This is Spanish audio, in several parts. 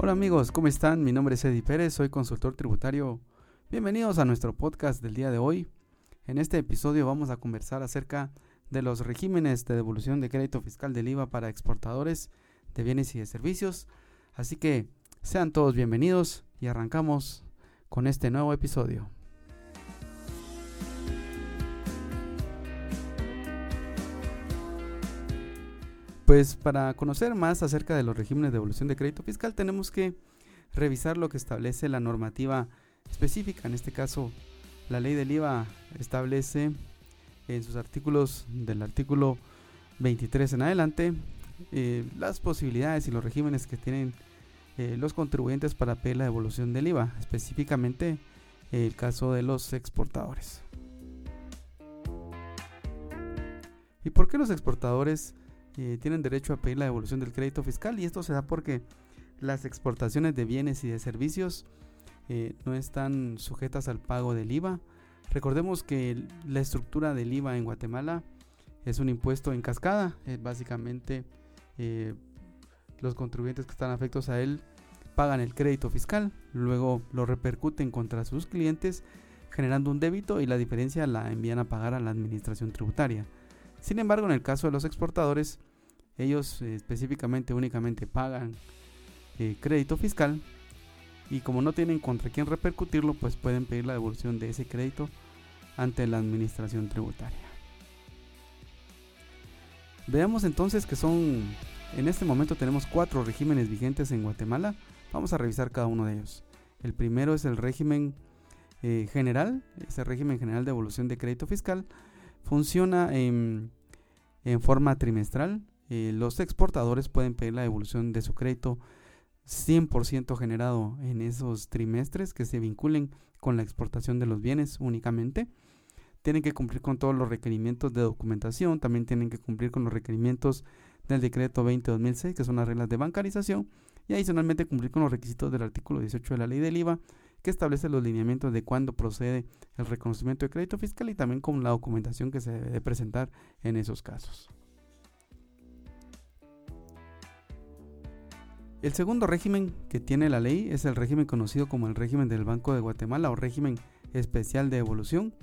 Hola amigos, ¿cómo están? Mi nombre es Eddie Pérez, soy consultor tributario. Bienvenidos a nuestro podcast del día de hoy. En este episodio vamos a conversar acerca de los regímenes de devolución de crédito fiscal del IVA para exportadores de bienes y de servicios. Así que sean todos bienvenidos y arrancamos con este nuevo episodio. Pues para conocer más acerca de los regímenes de devolución de crédito fiscal tenemos que revisar lo que establece la normativa específica. En este caso, la ley del IVA establece en sus artículos del artículo 23 en adelante eh, las posibilidades y los regímenes que tienen eh, los contribuyentes para pedir la devolución del IVA, específicamente el caso de los exportadores. ¿Y por qué los exportadores tienen derecho a pedir la devolución del crédito fiscal y esto se da porque las exportaciones de bienes y de servicios eh, no están sujetas al pago del IVA. Recordemos que la estructura del IVA en Guatemala es un impuesto en cascada, básicamente eh, los contribuyentes que están afectos a él pagan el crédito fiscal, luego lo repercuten contra sus clientes generando un débito y la diferencia la envían a pagar a la administración tributaria. Sin embargo, en el caso de los exportadores, ellos eh, específicamente únicamente pagan eh, crédito fiscal y como no tienen contra quién repercutirlo, pues pueden pedir la devolución de ese crédito ante la administración tributaria. Veamos entonces que son, en este momento tenemos cuatro regímenes vigentes en Guatemala. Vamos a revisar cada uno de ellos. El primero es el régimen eh, general, ese régimen general de devolución de crédito fiscal. Funciona en forma trimestral, eh, los exportadores pueden pedir la devolución de su crédito 100% generado en esos trimestres que se vinculen con la exportación de los bienes únicamente. Tienen que cumplir con todos los requerimientos de documentación, también tienen que cumplir con los requerimientos del decreto 20-2006, que son las reglas de bancarización, y adicionalmente cumplir con los requisitos del artículo 18 de la ley del IVA, que establece los lineamientos de cuándo procede el reconocimiento de crédito fiscal y también con la documentación que se debe presentar en esos casos. El segundo régimen que tiene la ley es el régimen conocido como el régimen del Banco de Guatemala o régimen especial de evolución.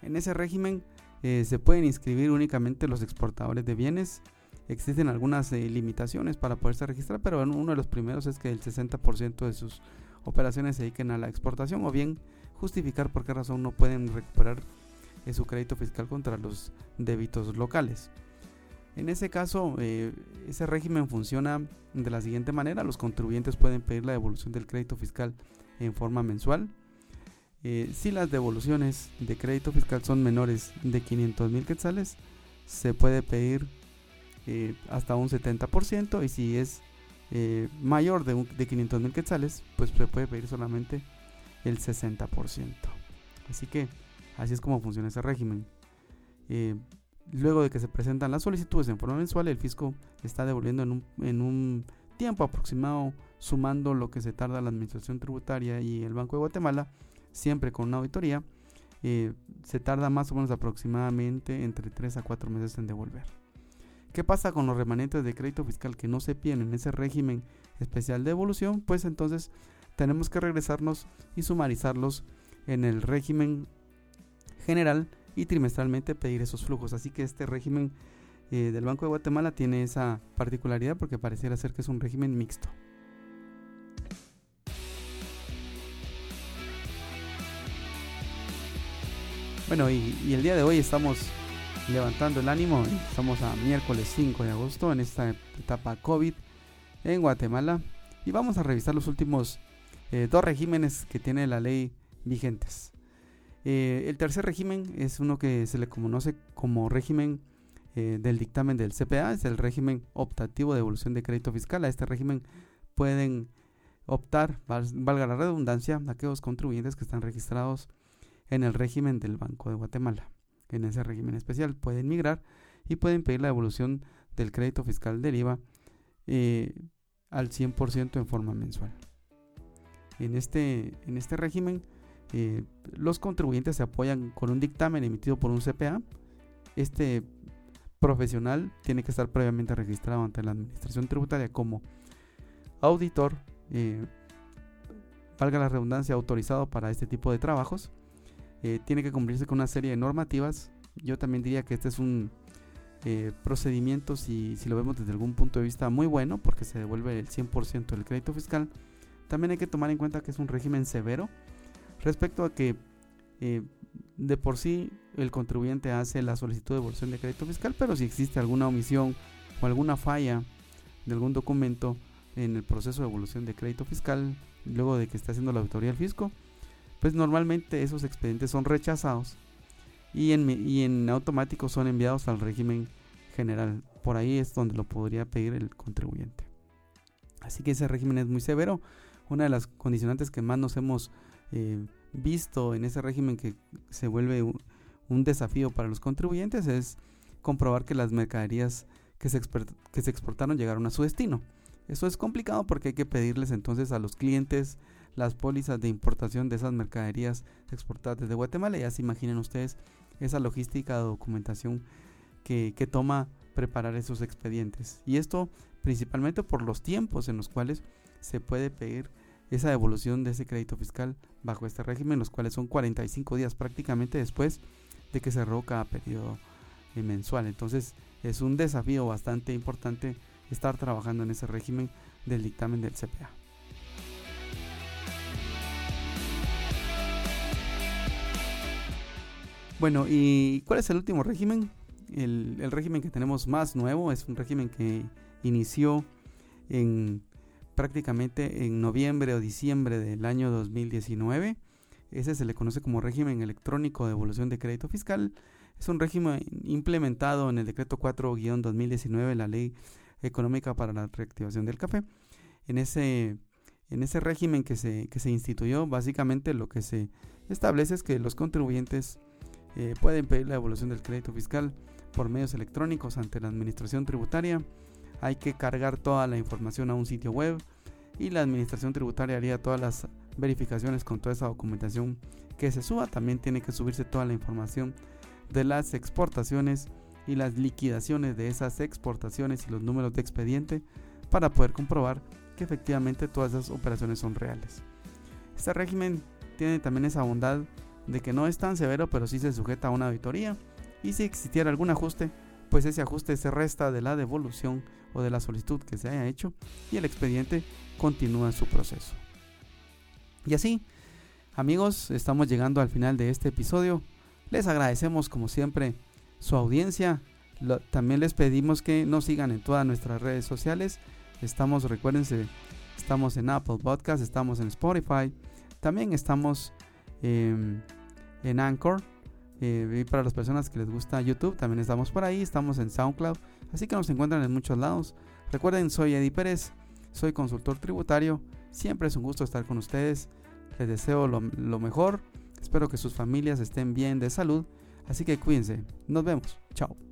En ese régimen eh, se pueden inscribir únicamente los exportadores de bienes. Existen algunas eh, limitaciones para poderse registrar, pero uno de los primeros es que el 60% de sus operaciones se dediquen a la exportación o bien justificar por qué razón no pueden recuperar eh, su crédito fiscal contra los débitos locales. En ese caso, eh, ese régimen funciona de la siguiente manera. Los contribuyentes pueden pedir la devolución del crédito fiscal en forma mensual. Eh, si las devoluciones de crédito fiscal son menores de 500 mil quetzales, se puede pedir eh, hasta un 70% y si es mayor de, de 500 mil quetzales, pues se puede pedir solamente el 60%. Así que así es como funciona ese régimen. Luego de que se presentan las solicitudes en forma mensual, el fisco está devolviendo en un, tiempo aproximado, sumando lo que se tarda la Administración Tributaria y el Banco de Guatemala, siempre con una auditoría, eh, se tarda más o menos aproximadamente entre 3 a 4 meses en devolver. ¿Qué pasa con los remanentes de crédito fiscal que no se piden en ese régimen especial de devolución? Pues entonces tenemos que regresarnos y sumarizarlos en el régimen general y trimestralmente pedir esos flujos. Así que este régimen eh, del Banco de Guatemala tiene esa particularidad porque pareciera ser que es un régimen mixto. Bueno, y, el día de hoy estamos levantando el ánimo. Estamos a miércoles 5 de agosto en esta etapa COVID en Guatemala. Y vamos a revisar los últimos eh, dos regímenes que tiene la ley vigentes. Eh, el tercer régimen es uno que se le conoce como régimen eh, del dictamen del CPA, es el régimen optativo de devolución de crédito fiscal. A este régimen pueden optar, valga la redundancia, aquellos contribuyentes que están registrados en el régimen del Banco de Guatemala. En ese régimen especial pueden migrar y pueden pedir la devolución del crédito fiscal del IVA eh, al 100% en forma mensual. En este, en este régimen eh, los contribuyentes se apoyan con un dictamen emitido por un CPA. Este profesional tiene que estar previamente registrado ante la Administración Tributaria como auditor eh, valga la redundancia, autorizado para este tipo de trabajos. Eh, tiene que cumplirse con una serie de normativas. Yo también diría que este es un procedimiento, si, si, lo vemos desde algún punto de vista, muy bueno, porque se devuelve el 100% del crédito fiscal. También hay que tomar en cuenta que es un régimen severo respecto a que eh, de por sí el contribuyente hace la solicitud de devolución de crédito fiscal, pero si existe alguna omisión o alguna falla de algún documento en el proceso de devolución de crédito fiscal, luego de que esté haciendo la auditoría del fisco, pues normalmente esos expedientes son rechazados y en, y en automático son enviados al régimen general. Por ahí es donde lo podría pedir el contribuyente. Así que ese régimen es muy severo. Una de las condicionantes que más nos hemos eh, visto en ese régimen que se vuelve un, desafío para los contribuyentes es comprobar que las mercaderías que se, que se exportaron llegaron a su destino. Eso es complicado porque hay que pedirles entonces a los clientes las pólizas de importación de esas mercaderías exportadas desde Guatemala. Ya se imaginen ustedes esa logística de documentación que, que toma preparar esos expedientes. Y esto principalmente por los tiempos en los cuales se puede pedir esa devolución de ese crédito fiscal bajo este régimen, los cuales son 45 días prácticamente después de que roca cada periodo eh, mensual. Entonces es un desafío bastante importante estar trabajando en ese régimen del dictamen del CPA. Bueno, ¿y cuál es el último régimen? El, régimen que tenemos más nuevo es un régimen que inició en prácticamente en noviembre o diciembre del año 2019. Ese se le conoce como régimen electrónico de devolución de crédito fiscal. Es un régimen implementado en el decreto 4-2019, la ley económica para la reactivación del café. En ese, en ese régimen que se, que se instituyó, básicamente lo que se establece es que los contribuyentes eh, pueden pedir la devolución del crédito fiscal por medios electrónicos ante la administración tributaria hay que cargar toda la información a un sitio web y la administración tributaria haría todas las verificaciones con toda esa documentación que se suba. También tiene que subirse toda la información de las exportaciones y las liquidaciones de esas exportaciones y los números de expediente para poder comprobar que efectivamente todas esas operaciones son reales. Este régimen tiene también esa bondad de que no es tan severo pero sí se sujeta a una auditoría y si existiera algún ajuste pues ese ajuste se resta de la devolución o de la solicitud que se haya hecho y el expediente continúa su proceso. Y así, amigos, estamos llegando al final de este episodio. Les agradecemos como siempre su audiencia. también les pedimos que nos sigan en todas nuestras redes sociales. Estamos, recuérdense, estamos en Apple Podcast, estamos en Spotify, también estamos em, en Anchor eh, y para las personas que les gusta YouTube, también estamos por ahí, estamos en SoundCloud, así que nos encuentran en muchos lados. Recuerden, soy Eddie Pérez, soy consultor tributario, siempre es un gusto estar con ustedes, les deseo lo, lo mejor, espero que sus familias estén bien de salud, así que cuídense, nos vemos, chao.